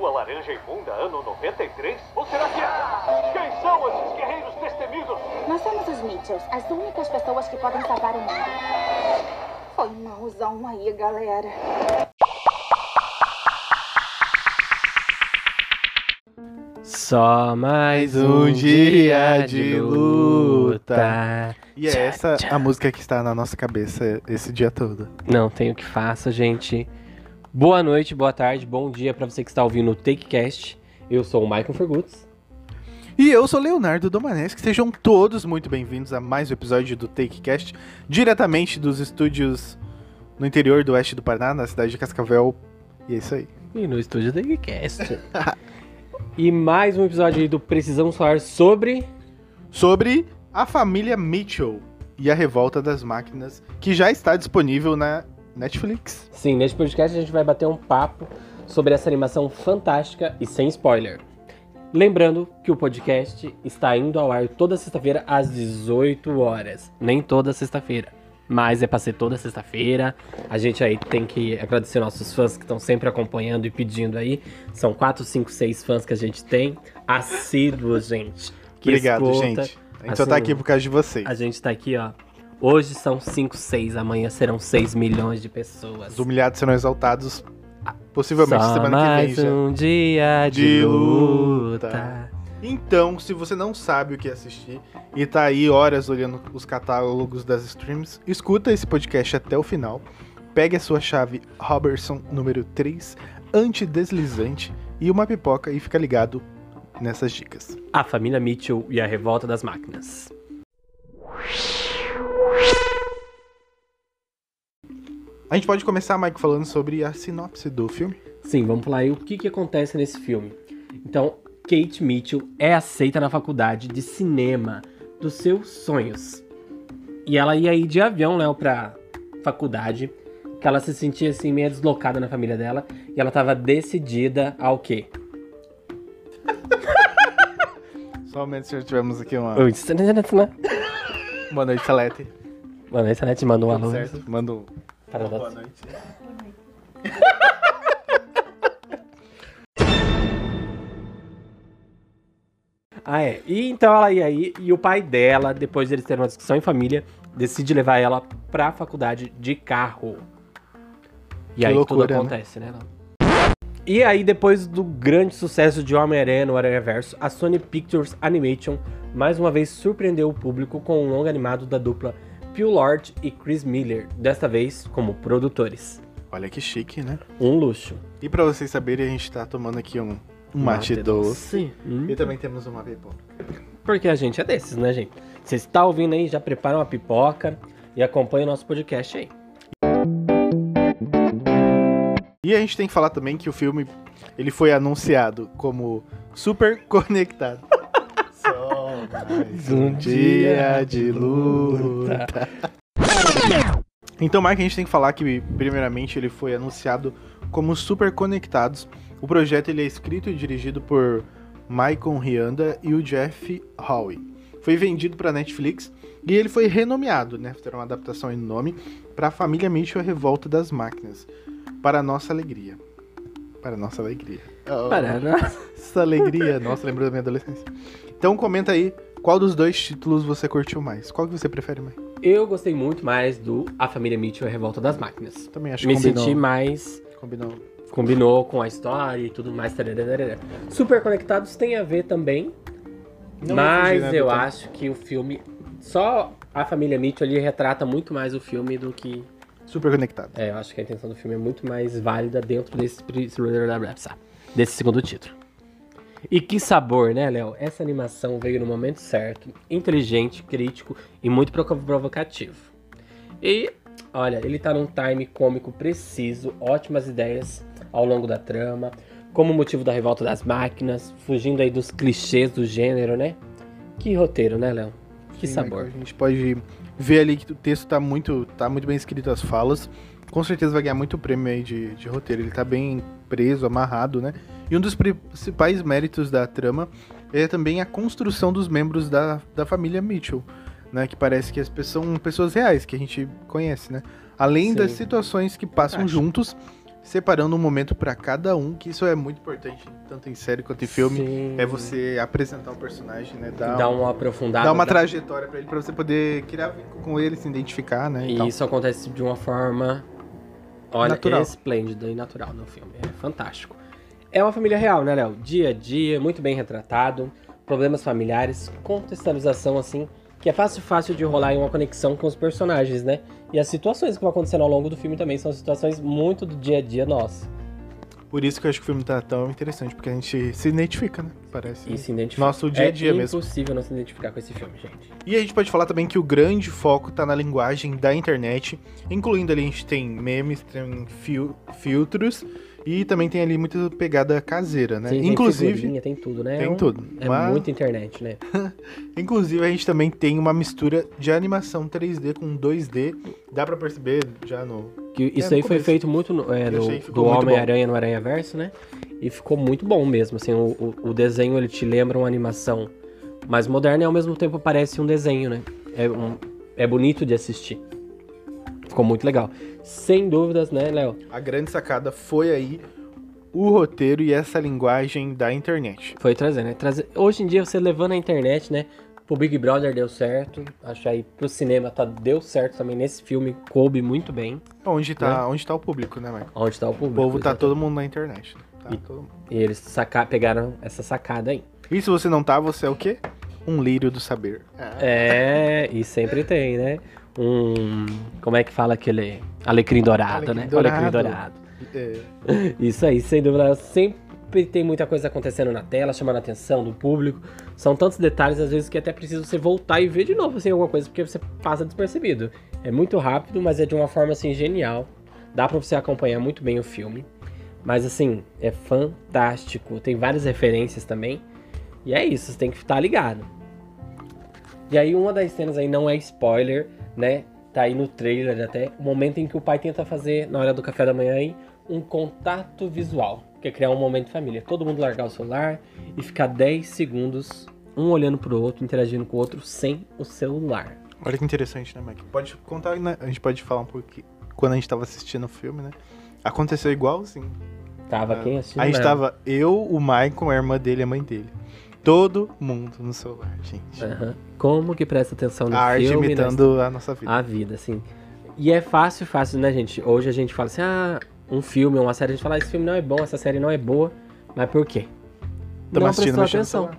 lua laranja imunda ano 93? Ou será que é? Quem são esses guerreiros destemidos? Nós somos os Mitchells, as únicas pessoas que podem salvar o mundo. Foi malzão aí, galera. Só mais um dia de luta. E é essa a música que está na nossa cabeça esse dia todo. Não tem o que faça, gente. Boa noite, boa tarde, bom dia pra você que está ouvindo o TakeCast. Eu sou o Michael Fergutz. E eu sou Leonardo Domaneschi. Sejam todos muito bem-vindos a mais um episódio do TakeCast, diretamente dos estúdios no interior do oeste do Paraná, na cidade de Cascavel. E é isso aí. E no estúdio do TakeCast. e mais um episódio aí do Precisamos Falar sobre... Sobre a família Mitchell e a revolta das máquinas, que já está disponível na Netflix. Sim, neste podcast a gente vai bater um papo sobre essa animação fantástica e sem spoiler. Lembrando que o podcast está indo ao ar toda sexta-feira às 18 horas. Nem toda sexta-feira, mas é para ser toda sexta-feira. A gente aí tem que agradecer nossos fãs que estão sempre acompanhando e pedindo aí. São 4, 5, 6 fãs que a gente tem. Assíduos, gente. que Obrigado, escuta. gente. A gente só tá Assim, aqui por causa de vocês. A gente tá aqui, ó. Hoje são 5, 6, amanhã serão 6 milhões de pessoas. Os humilhados serão exaltados, possivelmente Só semana que vem mais já. um dia de, De luta. luta. Então, se você não sabe o que assistir e tá aí horas olhando os catálogos das streams, escuta esse podcast até o final. Pegue a sua chave Robertson número 3, antideslizante e uma pipoca e fica ligado nessas dicas. A família Mitchell e a revolta das máquinas. A gente pode começar, Mike, falando sobre a sinopse do filme? Sim, vamos falar aí o que, que acontece nesse filme. Então, Kate Mitchell é aceita na faculdade de cinema dos seus sonhos. E ela ia ir de avião, né, pra faculdade, que ela se sentia assim meio deslocada na família dela, e ela tava decidida ao quê? Somente se tivemos aqui uma. Boa noite, Salete. Mano, a internet mandou um alô. certo? Manda um. Para. Boa noite. Ah, é. E então ela ia aí, e o pai dela, depois deles terem uma discussão em família, decide levar ela pra faculdade de carro. E Que aí loucura, tudo né? acontece, né? Léo? E aí, depois do grande sucesso de Homem-Aranha no Aranha-Verso, a Sony Pictures Animation mais uma vez surpreendeu o público com um longa animado da dupla Phil Lord e Chris Miller, desta vez como produtores. Olha que chique, né? Um luxo. E pra vocês saberem, a gente tá tomando aqui um, um mate, doce. Hum. E também temos uma pipoca. Porque a gente é desses, né, gente? Você está ouvindo aí, já prepara uma pipoca e acompanha o nosso podcast aí. E a gente tem que falar também que o filme ele foi anunciado como super conectado. Mais um dia de luta. Então, Mark, a gente tem que falar que, primeiramente, ele foi anunciado como Super Conectados. O projeto ele é escrito e dirigido por Michael Rianda e o Jeff Howe. Foi vendido para Netflix e ele foi renomeado, né? Fizeram uma adaptação em nome para a família Mitchell a Revolta das Máquinas. Para a nossa alegria. Para a nossa alegria. Oh, Para nós. Essa alegria. Nossa, lembrou da minha adolescência. Então comenta aí qual dos dois títulos você curtiu mais. Qual que você prefere mais? Eu gostei muito mais do A Família Mitchell e a Revolta das Máquinas. Também acho Me que combinou. senti mais. combinou. Combinou com a história e tudo mais. tararara. Super Conectados tem a ver também. Não mas fugir, né, eu acho que o filme. Só a família Mitchell ali retrata muito mais o filme do que. Super conectado. É, eu acho que a intenção do filme é muito mais válida dentro desse, desse segundo título. E que sabor, né, Léo? Essa animação veio no momento certo, inteligente, crítico e muito provo- provocativo. E, olha, ele tá num time cômico preciso, ótimas ideias ao longo da trama, como motivo da revolta das máquinas, fugindo aí dos clichês do gênero, né? Que roteiro, né, Léo? Que Sim, sabor. Michael, A gente pode ver ali que o texto tá muito, tá muito bem escrito as falas. Com certeza vai ganhar muito prêmio aí de, de roteiro. Ele tá bem preso, amarrado, né? E um dos principais méritos da trama é também a construção dos membros da, da família Mitchell, né? Que parece que as pessoas são pessoas reais, que a gente conhece, né? Além Sim. das situações que passam Acho. juntos, separando um momento pra cada um, que isso é muito importante, tanto em série quanto em filme. Sim. É você apresentar o personagem, né? Dar, Dar um- uma aprofundada. dar uma dar- trajetória pra ele, pra você poder criar vínculo com ele, se identificar, né? E tal. isso acontece de uma forma, olha, Natural. esplêndida e natural no filme. É fantástico. É uma família real, né, Léo? Dia a dia, muito bem retratado. Problemas familiares, contextualização, assim, que é fácil, fácil de rolar em uma conexão com os personagens, né? E as situações que vão acontecendo ao longo do filme também são situações muito do dia a dia nosso. Por isso que eu acho que o filme tá tão interessante, porque a gente se identifica, né? Parece. E se identifica. Nosso dia a dia é mesmo. impossível não se identificar com esse filme, gente. E a gente pode falar também que o grande foco tá na linguagem da internet, incluindo ali a gente tem memes, tem fil- filtros e também tem ali muita pegada caseira, né? Sim, tem inclusive, figurinha, tem tudo, né? tem É um- tudo. É Mas- muita internet, né? inclusive a gente também tem uma mistura de animação 3D com 2D. Dá pra perceber já no Que isso no aí foi começo. feito muito no, é, no- do Homem-Aranha no Aranha Verso, né? E ficou muito bom mesmo. Assim, o, o- o desenho ele te lembra uma animação mais moderna e ao mesmo tempo parece um desenho, né? É, um- é bonito de assistir. Ficou muito legal. Sem dúvidas, né, Léo? A grande sacada foi aí o roteiro e essa linguagem da internet. Foi trazer, né? Trazer... Hoje em dia você levando a internet, né? Pro Big Brother deu certo. Acho aí pro cinema tá, deu certo também nesse filme. Coube muito bem. Onde tá, onde tá o público, né, Michael? Onde tá o O público. povo tá exatamente. todo mundo na internet. né? Tá E- todo mundo. E eles saca... pegaram essa sacada aí. E se você não tá, você é o quê? Um lírio do saber. É, e sempre tem, né? Um. Como é que fala aquele. Alecrim dourado, Alecrim né? dourado. Alecrim dourado. É. Isso aí, sem dúvida. Sempre tem muita coisa acontecendo na tela, chamando a atenção do público. São tantos detalhes, às vezes, que até precisa você voltar e ver de novo, assim, alguma coisa, porque você passa despercebido. É muito rápido, mas é de uma forma, assim, genial. Dá pra você acompanhar muito bem o filme. Mas, assim, é fantástico. Tem várias referências também. E é isso, você tem que estar ligado. E aí, uma das cenas aí não é spoiler, né? Tá aí no trailer até. O momento em que o pai tenta fazer, na hora do café da manhã aí, um contato visual. Que é criar um momento de família. Todo mundo largar o celular e ficar 10 segundos, um olhando pro outro, interagindo com o outro, sem o celular. Olha que interessante, né, Mike? Pode contar, né? A gente pode falar um pouquinho. Quando a gente tava assistindo o filme, né? Aconteceu igualzinho. Tava É. quem assistindo? A gente né? tava eu, o Michael, a irmã dele e a mãe dele. Todo mundo no celular, gente. Aham. Como que presta atenção no a arte filme, né? imitando a nossa vida. a vida, assim. E é fácil, fácil, né, gente? Hoje a gente fala assim, ah, um filme, uma série, a gente fala, ah, esse filme não é bom, essa série não é boa. Mas por quê? Tamo não prestou no atenção.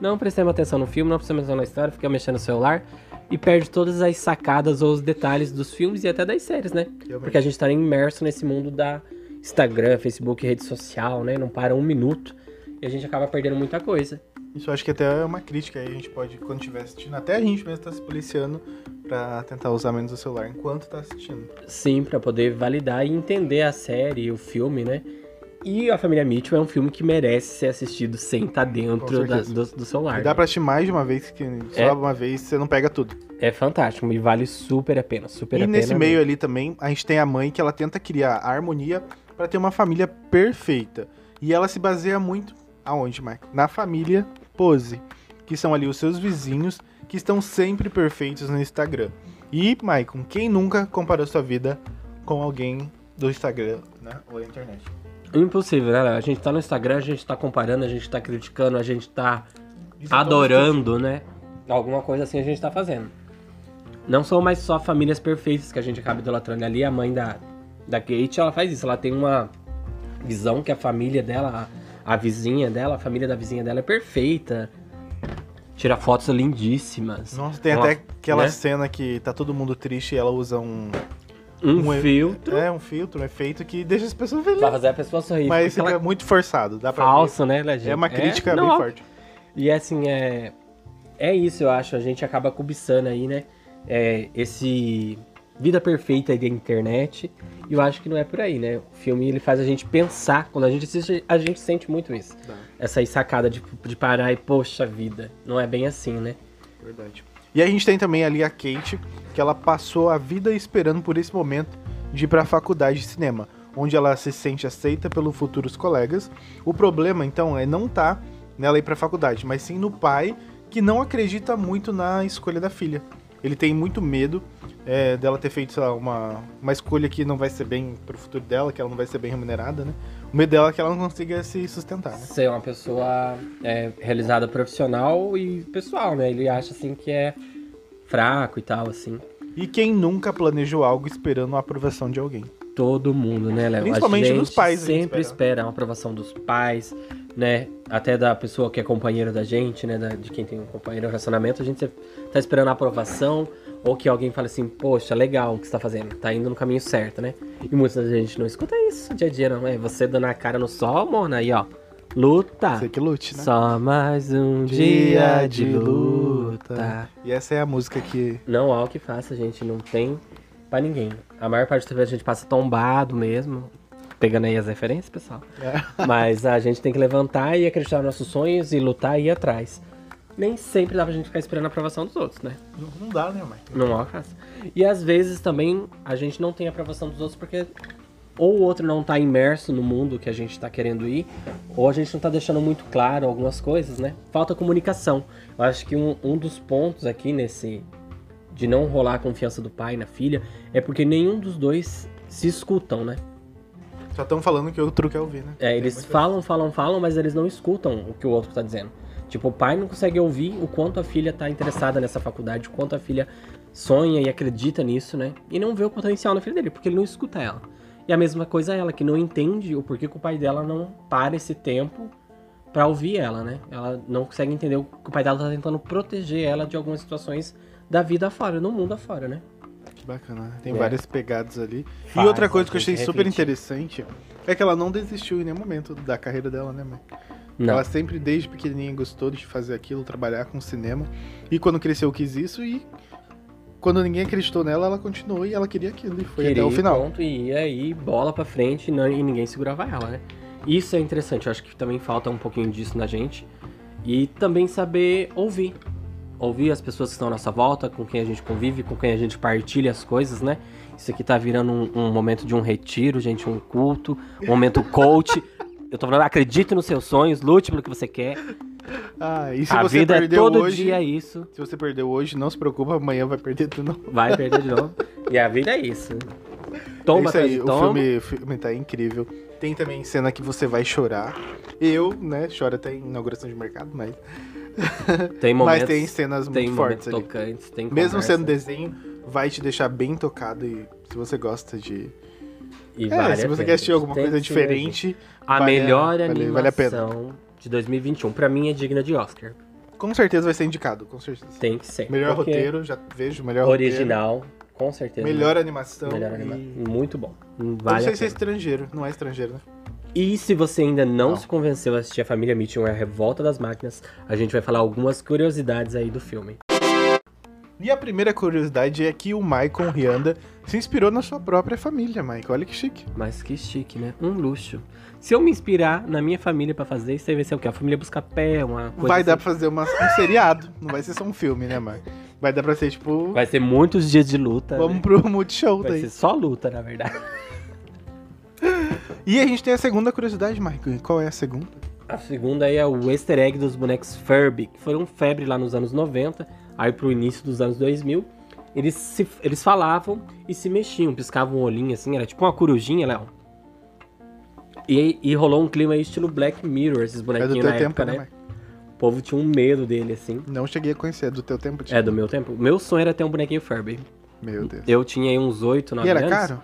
Não prestamos atenção no filme, não prestamos atenção na história, fica mexendo no celular e perde todas as sacadas ou os detalhes dos filmes e até das séries, né? Porque a gente tá imerso nesse mundo da Instagram, Facebook, rede social, né? Não para um minuto e a gente acaba perdendo muita coisa. Isso acho que até é uma crítica aí, a gente pode, quando estiver assistindo, até a gente mesmo tá se policiando pra tentar usar menos o celular enquanto tá assistindo. Sim, pra poder validar e entender a série, o filme, né? E a Família Mitchell é um filme que merece ser assistido sem estar Com dentro da- do, do celular. E dá pra assistir mais de uma vez, que só É. uma vez você não pega tudo. É fantástico e vale super a pena, super e a nesse pena. meio mesmo. ali também, a gente tem a mãe que ela tenta criar a harmonia pra ter uma família perfeita. E ela se baseia muito aonde, Michael? Na família Pose, que são ali os seus vizinhos que estão sempre perfeitos no Instagram. E, Michael, quem nunca comparou sua vida com alguém do Instagram, né? Ou da internet? Impossível, né? A gente tá no Instagram, a gente tá comparando, a gente tá criticando, a gente tá Isso é adorando, né? Alguma coisa assim a gente tá fazendo. Não são mais só famílias perfeitas que a gente acaba idolatrando ali. A mãe da, da Kate, ela faz isso. Ela tem uma visão que a família dela, a, a vizinha dela, a família da vizinha dela é perfeita. Tira fotos lindíssimas. Nossa, tem Uma- até aquela né? cena que tá todo mundo triste e ela usa um. Um, um filtro É, um filtro, um efeito que deixa as pessoas felizes. pra fazer a pessoa sorrir. Mas Fica fica ela- muito forçado, dá pra ver. falso, né, Legend? É uma crítica não, bem ó, forte. E assim, é. É isso, eu acho. A gente acaba cobiçando aí, né? É, esse. Vida perfeita da internet. E eu acho que não é por aí, né? O filme ele faz a gente pensar. Quando a gente assiste, a gente sente muito isso. Essa sacada de, de parar e, poxa vida, não é bem assim, né? Verdade. E a gente tem também ali a Kate, que ela passou a vida esperando por esse momento de ir pra faculdade de cinema, onde ela se sente aceita pelos futuros colegas. O problema, então, é não tá nela ir pra faculdade, mas sim no pai que não acredita muito na escolha da filha. ele tem muito medo é, dela ter feito lá, uma, uma escolha que não vai ser bem pro futuro dela, que ela não vai ser bem remunerada, né? O medo dela é que ela não consiga se sustentar, né? Ser uma pessoa é, realizada profissional e pessoal, né? Ele acha assim que é fraco e tal, assim. E quem nunca planejou algo esperando a aprovação de alguém? Todo mundo, né, Léo? Principalmente dos pais, a gente Sempre espera. espera a aprovação dos pais, né? Até da pessoa que é companheira da gente, né? da- de quem tem um companheiro relacionamento, a gente tá esperando a aprovação. Ou que alguém fale assim, poxa, legal o que você tá fazendo, tá indo no caminho certo, né? E muita gente não escuta isso dia a dia, não. É você dando a cara no sol, Mona, aí, ó. Luta. Você que lute, né? Só mais um dia de luta. E essa é a música que. Não há o que faça, gente. Não tem pra ninguém. A maior parte da vezes a gente passa tombado mesmo. Pegando aí as referências, pessoal. É. Mas a gente tem que levantar e acreditar nos nossos sonhos e lutar e ir atrás. Nem sempre dá pra gente ficar esperando a aprovação dos outros, né? Não, não dá, né, mãe? Não faça. E às vezes também a gente não tem a aprovação dos outros porque ou o outro não tá imerso no mundo que a gente tá querendo ir, ou a gente não tá deixando muito claro algumas coisas, né? Falta comunicação. Eu acho que um, um dos pontos aqui nesse de não rolar a confiança do pai na filha é porque nenhum dos dois se escutam, né? Só estão falando que o outro quer ouvir, né? É, eles falam, falam, falam, mas eles não escutam o que o outro tá dizendo. Tipo, o pai não consegue ouvir o quanto a filha tá interessada nessa faculdade, o quanto a filha sonha e acredita nisso, né? E não vê o potencial na filha dele, porque ele não escuta ela. E a mesma coisa ela, que não entende o porquê que o pai dela não para esse tempo pra ouvir ela, né? Ela não consegue entender o que o pai dela tá tentando proteger ela de algumas situações da vida afora, no mundo afora, né? Que bacana, né? Tem É. várias pegadas ali. Faz, e outra coisa que eu achei super interessante é que ela não desistiu em nenhum momento da carreira dela, né, mãe? Não. Ela sempre, desde pequenininha, gostou de fazer aquilo, trabalhar com cinema. E quando cresceu, quis isso. E quando ninguém acreditou nela, ela continuou e ela queria aquilo. E foi Queria até o final. Pronto, e aí, bola pra frente e, não- e ninguém segurava ela, né? Isso é interessante, eu acho que também falta um pouquinho disso na gente. E também saber ouvir. Ouvir as pessoas que estão à nossa volta, com quem a gente convive, com quem a gente partilha as coisas, né? Isso aqui tá virando um, um momento de um retiro, gente, um culto, um momento coach. Eu tô falando, acredite nos seus sonhos, lute pelo que você quer. Ah, e se a você vida é perdeu todo hoje, dia isso. Se você perdeu hoje, não se preocupa, amanhã vai perder tudo. Não. Vai perder de novo. E a vida é isso. é Toma isso atrás aí, de o toma. filme, o filme tá incrível. Tem também cena que você vai chorar. Eu, né, choro até em inauguração de mercado, mas. Tem momentos, mas tem cenas tem muito momentos fortes ali. tocantes, tem Mesmo conversa, sendo desenho, vai te deixar bem tocado e se você gosta de. e É, vale se a você quer assistir alguma Tem coisa diferente, A vale a- melhor vale- animação vale a pena. de 2021, pra mim, é digna de Oscar. com certeza vai ser indicado, com certeza. Tem que ser. Melhor porque roteiro, já vejo, melhor Original, com roteiro. certeza. Melhor animação. Melhor e... Muito bom. Eu não Vale sei a se é estrangeiro, não é estrangeiro, né? E se você ainda não, Não. se convenceu a assistir A Família Mitchell, é a Revolta das Máquinas, a gente vai falar algumas curiosidades aí do filme. E a primeira curiosidade é que o Michael Rianda se inspirou na sua própria família, Michael. Olha que chique. Mas que chique, né? Um luxo. Se eu me inspirar na minha família pra fazer isso, aí vai ser o quê? A família busca pé, uma coisa vai dar assim. pra fazer uma- um seriado, não vai ser só um filme, né, Michael? Vai dar pra ser tipo. Vai ser muitos dias de luta. Vamos né? pro Multishow Vai daí. ser só luta, na verdade. E a gente tem a segunda curiosidade. E qual é a segunda? A segunda é o easter egg dos bonecos Furby, que foram febre lá nos anos 90, aí pro início dos anos 2000. Eles, se, eles falavam e se mexiam, piscavam o olhinho assim, era tipo uma corujinha, Léo. E, e rolou um clima aí estilo Black Mirror, esses É do bonequinhos teu na tempo, época, né, né? O povo tinha um medo dele, assim. Não cheguei a conhecer, é do teu tempo? tipo? É, do meu tempo. Meu sonho era ter um bonequinho Furby. Meu Deus. Eu tinha aí uns 8, 9 E era anos. caro?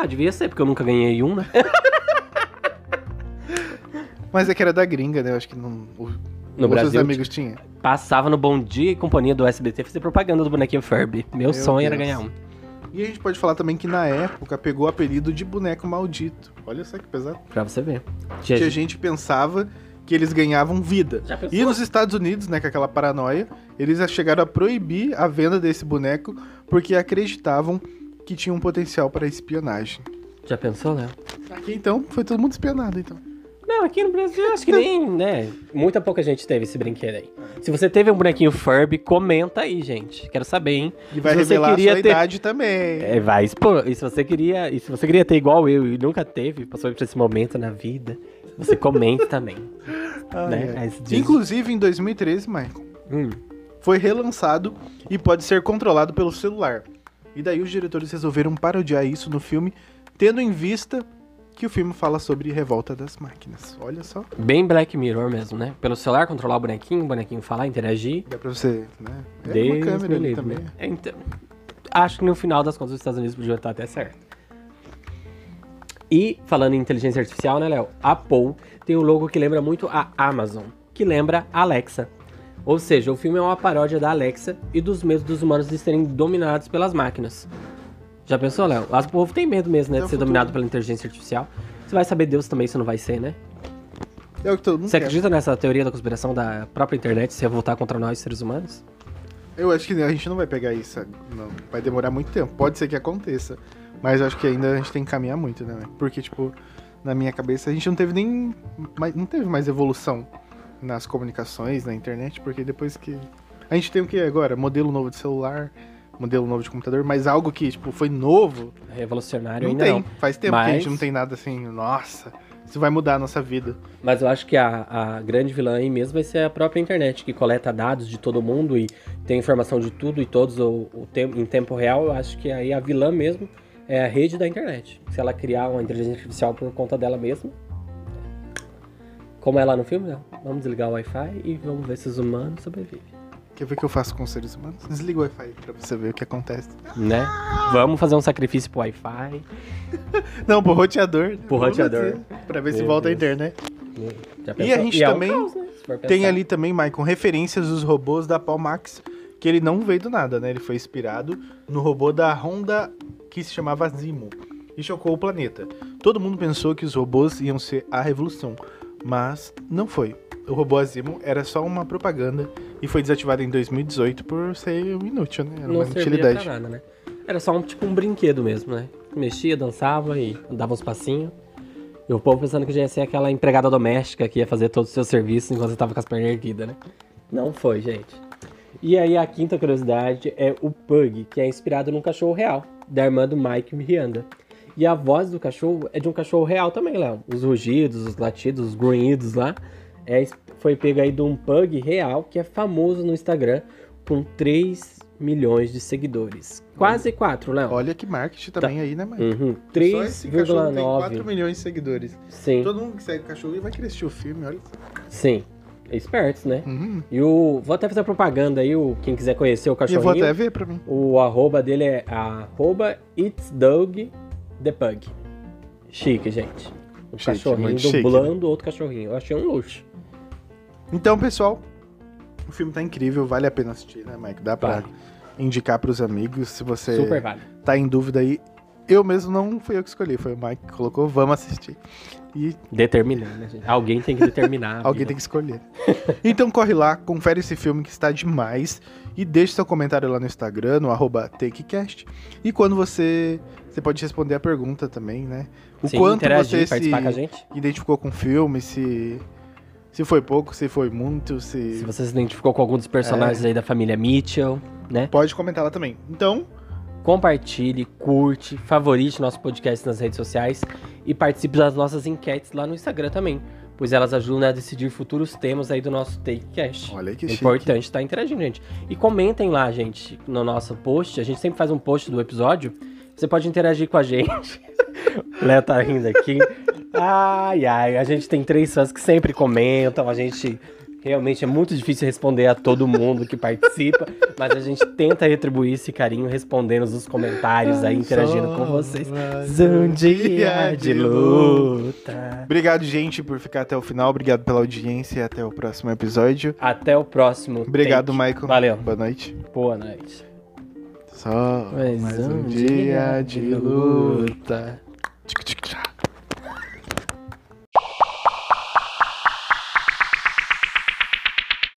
Ah, devia ser, porque eu nunca ganhei um, né? Mas é que era da gringa, né? Eu acho que não. O... No os Brasil, seus amigos tinham. Passava no Bom Dia e Companhia do SBT fazer propaganda do bonequinho Furby. Meu, Meu sonho era Deus. ganhar um. E a gente pode falar também que na época pegou o apelido de boneco maldito. Olha só que pesado. Pra você ver. Tinha Tinha gente que pensava que eles ganhavam vida. E nos Estados Unidos, né, com aquela paranoia, eles chegaram a proibir a venda desse boneco porque acreditavam que tinha um potencial para espionagem. Já pensou, Léo? Aqui então foi todo mundo espionado, então. Não, aqui no Brasil acho que nem, né? Muita pouca gente teve esse brinquedo aí. Se você teve um bonequinho Furby, comenta aí, gente. Quero saber, hein? E vai Se você revelar a queria sua ter- idade também. É, vai expor. E se você queria, e se você queria ter igual eu e nunca teve, passou por esse momento na vida, você comente também. Ai, né? diz- Inclusive, em 2013, Michael, Hum, foi relançado e pode ser controlado pelo celular. E daí os diretores resolveram parodiar isso no filme, tendo em vista que o filme fala sobre revolta das máquinas. Olha só, Bem Black Mirror mesmo, né? Pelo celular, controlar o bonequinho, o bonequinho falar, interagir. dá pra você, né? É Deus uma câmera me ali também. né? Então, acho que no final das contas os Estados Unidos podiam estar até certo. E, falando em inteligência artificial, né, Léo? A Paul tem um logo que lembra muito a Amazon, que lembra a Alexa. Ou seja, o filme é uma paródia da Alexa e dos medos dos humanos de serem dominados pelas máquinas. Já pensou, Léo? O povo tem medo mesmo, né, É de ser futuro. dominado pela inteligência artificial. Você vai saber Deus também se não vai ser, né? É o que todo mundo Você quer. acredita nessa teoria da conspiração da própria internet se revoltar contra nós, seres humanos? Eu acho que a gente não vai pegar isso, não. Vai demorar muito tempo. Pode ser que aconteça. Mas eu acho que ainda a gente tem que caminhar muito, né? Porque, tipo, na minha cabeça, a gente não teve nem. Não teve mais evolução nas comunicações, na internet, porque depois que. A gente tem o que agora? Modelo novo de celular, modelo novo de computador, mas algo que, tipo, foi novo, Revolucionário não ainda tem. não. Faz tempo que a gente Mas- não tem nada assim, nossa, isso vai mudar a nossa vida. Mas eu acho que a, a grande vilã aí mesmo vai ser a própria internet, que coleta dados de todo mundo e tem informação de tudo e todos o, o tem- em tempo real. Eu acho que aí a vilã mesmo é a rede da internet. Se ela criar uma inteligência artificial por conta dela mesma. Como é lá no filme, não. Vamos desligar o Wi-Fi e vamos ver se os humanos sobrevivem. Quer ver o que eu faço com os seres humanos? Desliga o Wi-Fi pra você ver o que acontece. Né? Vamos fazer um sacrifício pro Wi-Fi. Não, pro roteador. Pro Vamos roteador. Pra ver se Meu volta a Deus. internet. Já E a gente é um também caos, né, se Tem ali também, Maicon, referências dos robôs da Palmax, que ele não veio do nada, né? Ele foi inspirado no robô da Honda que se chamava Zimo e chocou o planeta. Todo mundo pensou que os robôs iam ser a revolução, mas não foi. O robô Azimo era só uma propaganda e foi desativado em 2018 por ser um inútil, né? Era não uma inutilidade. pra nada, né? Era só um, tipo um brinquedo mesmo, né? Mexia, dançava e dava uns passinhos. E o povo pensando que já ia ser aquela empregada doméstica que ia fazer todos os seus serviços enquanto você tava com as pernas erguidas, né? Não foi, gente. E aí a quinta curiosidade é o Pug, que é inspirado num cachorro real, da irmã do Mike Miranda. E a voz do cachorro é de um cachorro real também, Léo. Os rugidos, os latidos, os grunhidos lá. É, foi pego aí de um Pug real que é famoso no Instagram com 3 milhões de seguidores. Quase 4, Léo. Olha que marketing também aí, né, mãe? Uhum. Só esse cachorro tem 4 3,9. milhões de seguidores. Sim, Todo mundo que segue o cachorro vai querer assistir o filme, olha. sim. Espertos, né? Uhum. E o. Vou até fazer propaganda aí, o, quem quiser conhecer o E eu cachorrinho. vou até ver pra mim. O arroba dele é arroba It's Dog the Pug. Chique, gente. Um Chique, cachorrinho muito chique, dublando outro cachorrinho. Eu achei um luxo. Então, pessoal, o filme tá incrível, vale a pena assistir, né, Mike? Dá pra Vale. indicar pros amigos, se você Super vale. tá em dúvida aí. Eu mesmo não fui eu que escolhi, foi o Mike que colocou, vamos assistir. E Determinando, né, gente? Alguém tem que determinar. alguém tem que escolher. então corre lá, confere esse filme que está demais e deixe seu comentário lá no Instagram, no arroba TakeCast. E quando você. Você pode responder a pergunta também, né? O Sim, quanto você se com identificou com o filme, se. Se foi pouco, se foi muito, Se você se identificou com algum dos personagens aí da família Mitchell, né? Pode comentar lá também. Então, Compartilhe, curte, favorite nosso podcast nas redes sociais e participe das nossas enquetes lá no Instagram também, pois elas ajudam a decidir futuros temas aí do nosso TakeCast. olha que É importante estar interagindo, gente. E comentem lá, gente, no nosso post. A gente sempre faz um post do episódio. Você pode interagir com a gente. o Léo tá rindo aqui. Ai, ai, a gente tem três fãs que sempre comentam. A gente realmente é muito difícil responder a todo mundo que participa, mas a gente tenta retribuir esse carinho respondendo os comentários aí, interagindo com vocês. Um dia de luta. Obrigado, gente, por ficar até o final. Obrigado pela audiência e até o próximo episódio. Até o próximo. Obrigado, take. Michael. Valeu. Boa noite. Boa noite. Só Mais mais um dia de luta.